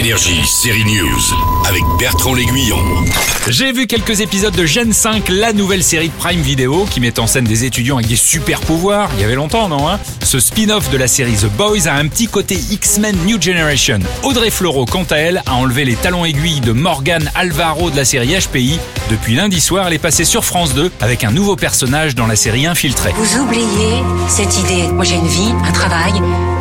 Énergie, série News, avec Bertrand L'Aiguillon. J'ai vu quelques épisodes de Gen 5, la nouvelle série de Prime Video qui met en scène des étudiants avec des super pouvoirs. Il y avait longtemps, non hein? Ce spin-off de la série The Boys a un petit côté X-Men New Generation. Audrey Fleurot, quant à elle, a enlevé les talons aiguilles de Morgan Alvaro de la série HPI. Depuis lundi soir, elle est passée sur France 2 avec un nouveau personnage dans la série Infiltré. Vous oubliez cette idée. Moi j'ai une vie, un travail,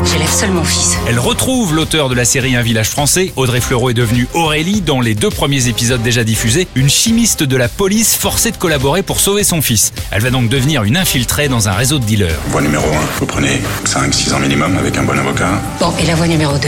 j'élève seul mon fils. Elle retrouve l'auteur de la série Un village français. Audrey Fleurot est devenue Aurélie dans les deux premiers épisodes déjà diffusés, une chimiste de la police forcée de collaborer pour sauver son fils. Elle va donc devenir une infiltrée dans un réseau de dealers. Voie numéro 1, vous prenez 5-6 ans minimum avec un bon avocat. Bon, et la voie numéro 2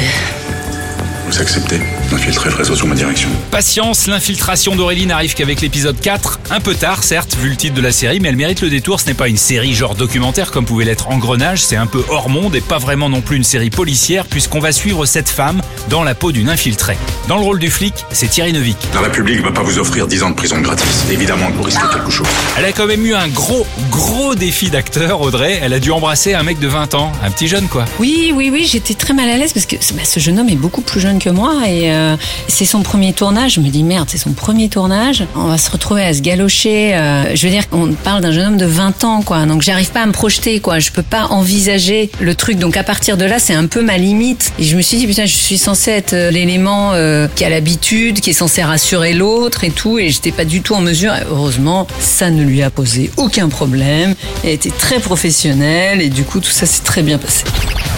Vous acceptez? D'infiltrer le réseau sous ma direction. Patience, l'infiltration d'Aurélie n'arrive qu'avec l'épisode 4. Un peu tard, certes, vu le titre de la série, mais elle mérite le détour. Ce n'est pas une série genre documentaire comme pouvait l'être Engrenage, c'est un peu hors monde et pas vraiment non plus une série policière puisqu'on va suivre cette femme dans la peau d'une infiltrée. Dans le rôle du flic, c'est Thierry Neuvik. La République va pas vous offrir 10 ans de prison gratis. Évidemment vous risquez quelque chose. Elle a quand même eu un gros, gros défi d'acteur, Audrey. Elle a dû embrasser un mec de 20 ans, un petit jeune quoi. Oui, oui, oui, j'étais très mal à l'aise parce que bah, ce jeune homme est beaucoup plus jeune que moi et euh, c'est son premier tournage. Je me dis merde, c'est son premier tournage. On va se retrouver à se galocher. euh, je veux dire, on parle d'un jeune homme de 20 ans, quoi. Donc j'arrive pas à me projeter, quoi. Je peux pas envisager le truc. Donc à partir de là, c'est un peu ma limite. Et je me suis dit putain, je suis censée être euh, l'élément euh, qui a l'habitude, qui est censé rassurer l'autre et tout. Et j'étais pas du tout en mesure. Heureusement, ça ne lui a posé aucun problème. Elle était très professionnelle et du coup, tout ça s'est très bien passé.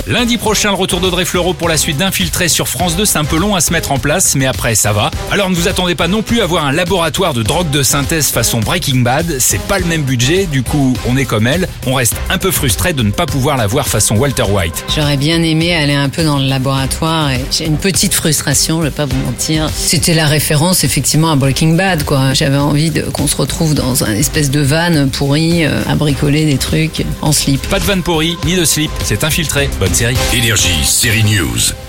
Lundi prochain, le retour d'Audrey Fleurot pour la suite d'Infiltré sur France 2. C'est un peu long à se mettre en place, mais après, ça va. Alors ne vous attendez pas non plus à voir un laboratoire de drogue de synthèse façon Breaking Bad. C'est pas le même budget, du coup, on est comme elle. On reste un peu frustré de ne pas pouvoir la voir façon Walter White. J'aurais bien aimé aller un peu dans le laboratoire et j'ai une petite frustration, je vais pas vous mentir. C'était la référence effectivement à Breaking Bad, quoi. J'avais envie de- qu'on se retrouve dans un espèce de van pourri euh, à bricoler des trucs en slip. Pas de van pourri, ni de slip, c'est Infiltré. Bonne Énergie, série News.